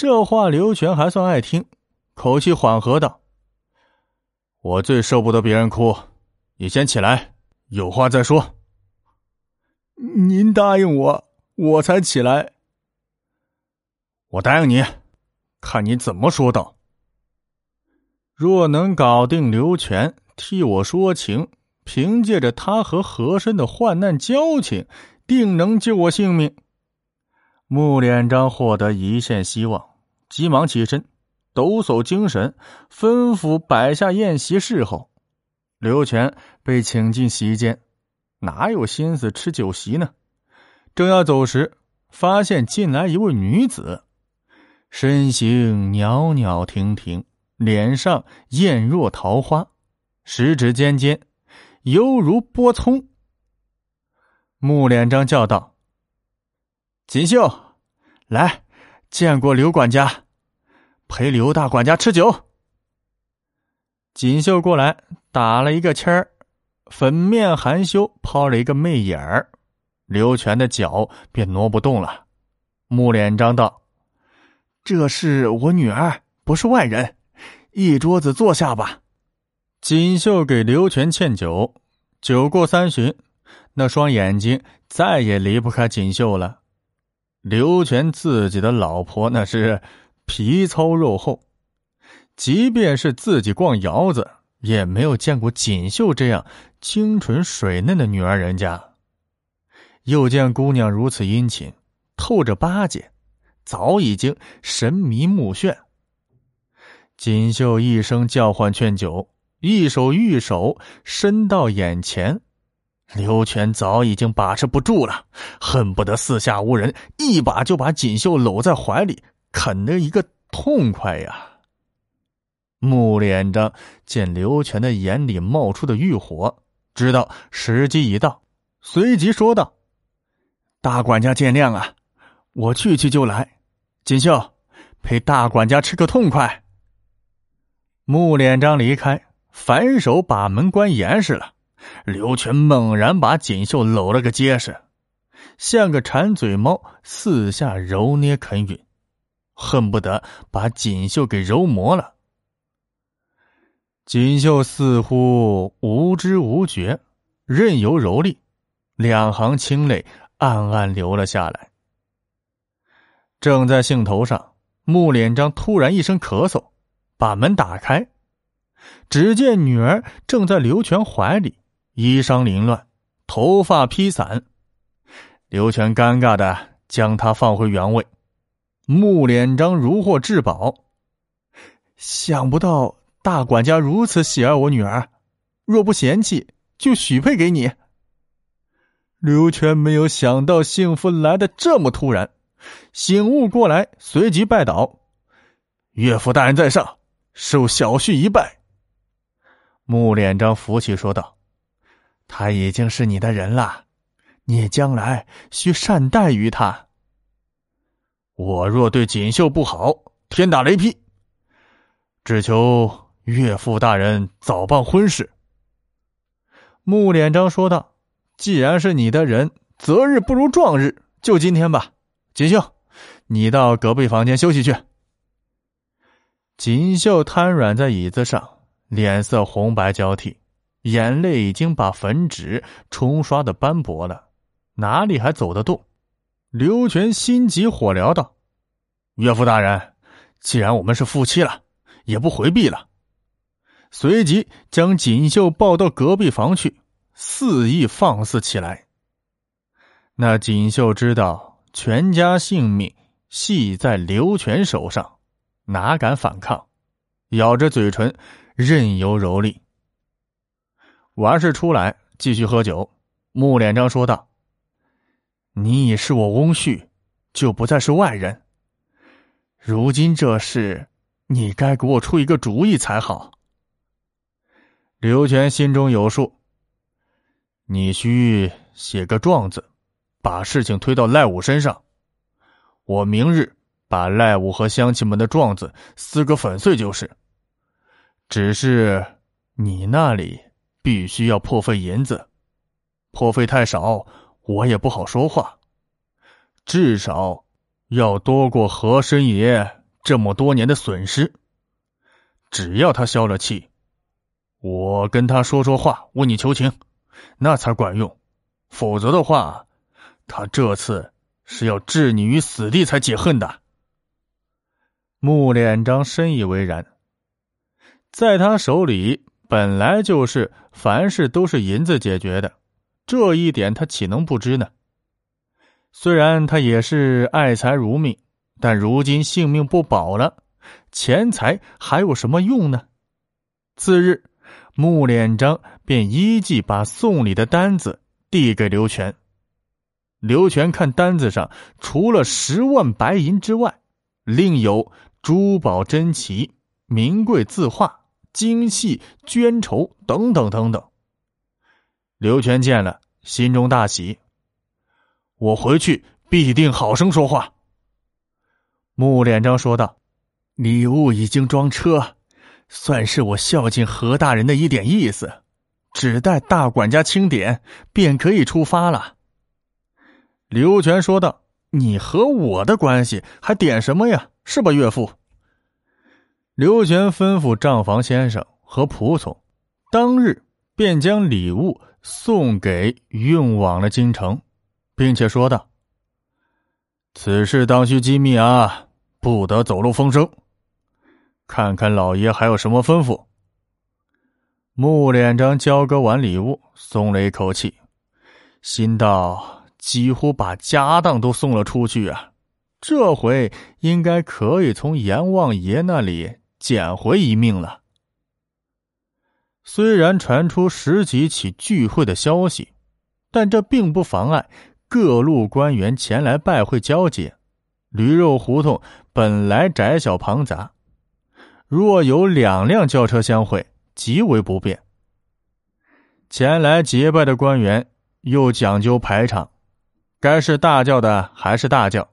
这话刘全还算爱听，口气缓和道：“我最受不得别人哭，你先起来，有话再说。”您答应我，我才起来。我答应你，看你怎么说道。若能搞定刘全，替我说情，凭借着他和和珅的患难交情，定能救我性命。穆连章获得一线希望，急忙起身，抖擞精神，吩咐摆下宴席侍候。刘全被请进席间。哪有心思吃酒席呢？正要走时，发现进来一位女子，身形袅袅婷婷，脸上艳若桃花，十指尖尖，犹如波葱。穆连章叫道：“锦绣，来见过刘管家，陪刘大管家吃酒。”锦绣过来打了一个签儿。粉面含羞，抛了一个媚眼儿，刘全的脚便挪不动了。木连章道：“这是我女儿，不是外人。一桌子坐下吧。”锦绣给刘全劝酒，酒过三巡，那双眼睛再也离不开锦绣了。刘全自己的老婆那是皮糙肉厚，即便是自己逛窑子。也没有见过锦绣这样清纯水嫩的女儿人家，又见姑娘如此殷勤，透着巴结，早已经神迷目眩。锦绣一声叫唤劝酒，一手玉手伸到眼前，刘全早已经把持不住了，恨不得四下无人，一把就把锦绣搂在怀里，啃得一个痛快呀！木连章见刘全的眼里冒出的欲火，知道时机已到，随即说道：“大管家见谅啊，我去去就来。锦绣，陪大管家吃个痛快。”木连章离开，反手把门关严实了。刘全猛然把锦绣搂了个结实，像个馋嘴猫，四下揉捏啃吮，恨不得把锦绣给揉磨了。锦绣似乎无知无觉，任由蹂躏，两行清泪暗暗流了下来。正在兴头上，穆连章突然一声咳嗽，把门打开，只见女儿正在刘全怀里，衣裳凌乱，头发披散。刘全尴尬的将她放回原位。穆连章如获至宝，想不到。大管家如此喜爱我女儿，若不嫌弃，就许配给你。刘全没有想到幸福来的这么突然，醒悟过来，随即拜倒：“岳父大人在上，受小婿一拜。”穆连章扶起说道：“他已经是你的人了，你将来需善待于他。我若对锦绣不好，天打雷劈。只求。”岳父大人早办婚事。穆连章说道：“既然是你的人，择日不如撞日，就今天吧。”锦绣，你到隔壁房间休息去。锦绣瘫软在椅子上，脸色红白交替，眼泪已经把粉纸冲刷的斑驳了，哪里还走得动？刘全心急火燎道：“岳父大人，既然我们是夫妻了，也不回避了。”随即将锦绣抱到隔壁房去，肆意放肆起来。那锦绣知道全家性命系在刘全手上，哪敢反抗，咬着嘴唇，任由蹂躏。完事出来继续喝酒。穆连章说道：“你已是我翁婿，就不再是外人。如今这事，你该给我出一个主意才好。”刘全心中有数。你需写个状子，把事情推到赖武身上。我明日把赖武和乡亲们的状子撕个粉碎就是。只是你那里必须要破费银子，破费太少，我也不好说话。至少要多过和珅爷这么多年的损失。只要他消了气，我跟他说说话，为你求情，那才管用。否则的话，他这次是要置你于死地才解恨的。穆连章深以为然，在他手里本来就是凡事都是银子解决的，这一点他岂能不知呢？虽然他也是爱财如命，但如今性命不保了，钱财还有什么用呢？次日，穆连章便依计把送礼的单子递给刘全。刘全看单子上，除了十万白银之外，另有珠宝珍奇、名贵字画、精细绢绸等等等等。刘全见了，心中大喜。我回去必定好生说话。穆连章说道：“礼物已经装车，算是我孝敬何大人的一点意思，只待大管家清点，便可以出发了。”刘全说道：“你和我的关系还点什么呀？是吧，岳父？”刘全吩咐账房先生和仆从，当日便将礼物送给运往了京城。并且说道：“此事当需机密啊，不得走漏风声。看看老爷还有什么吩咐。”穆连章交割完礼物，松了一口气，心道：“几乎把家当都送了出去啊，这回应该可以从阎王爷那里捡回一命了。”虽然传出十几起聚会的消息，但这并不妨碍。各路官员前来拜会交接，驴肉胡同本来窄小庞杂，若有两辆轿车相会，极为不便。前来结拜的官员又讲究排场，该是大轿的还是大轿。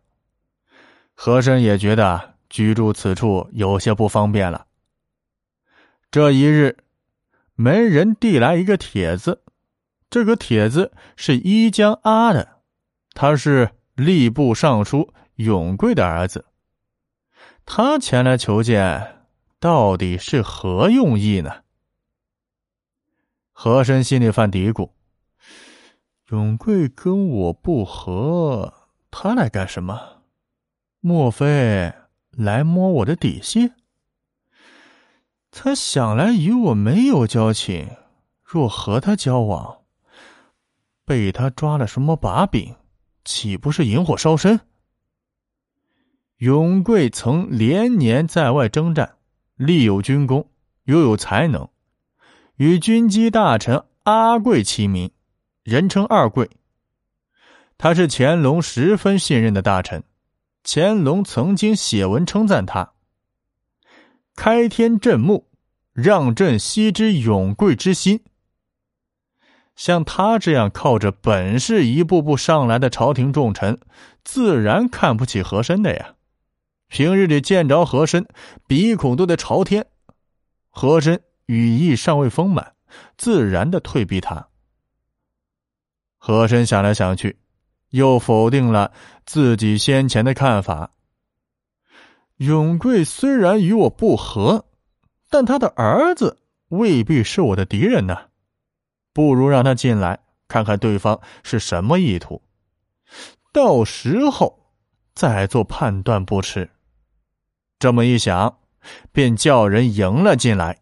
和珅也觉得居住此处有些不方便了。这一日，门人递来一个帖子，这个帖子是一江阿的。他是吏部尚书永贵的儿子，他前来求见，到底是何用意呢？和珅心里犯嘀咕：永贵跟我不和，他来干什么？莫非来摸我的底细？他想来与我没有交情，若和他交往，被他抓了什么把柄？岂不是引火烧身？永贵曾连年在外征战，立有军功，又有才能，与军机大臣阿贵齐名，人称二贵。他是乾隆十分信任的大臣，乾隆曾经写文称赞他：“开天震目，让朕惜之永贵之心。”像他这样靠着本事一步步上来的朝廷重臣，自然看不起和珅的呀。平日里见着和珅，鼻孔都得朝天。和珅羽翼尚未丰满，自然的退避他。和珅想来想去，又否定了自己先前的看法。永贵虽然与我不和，但他的儿子未必是我的敌人呢。不如让他进来，看看对方是什么意图，到时候再做判断不迟。这么一想，便叫人迎了进来。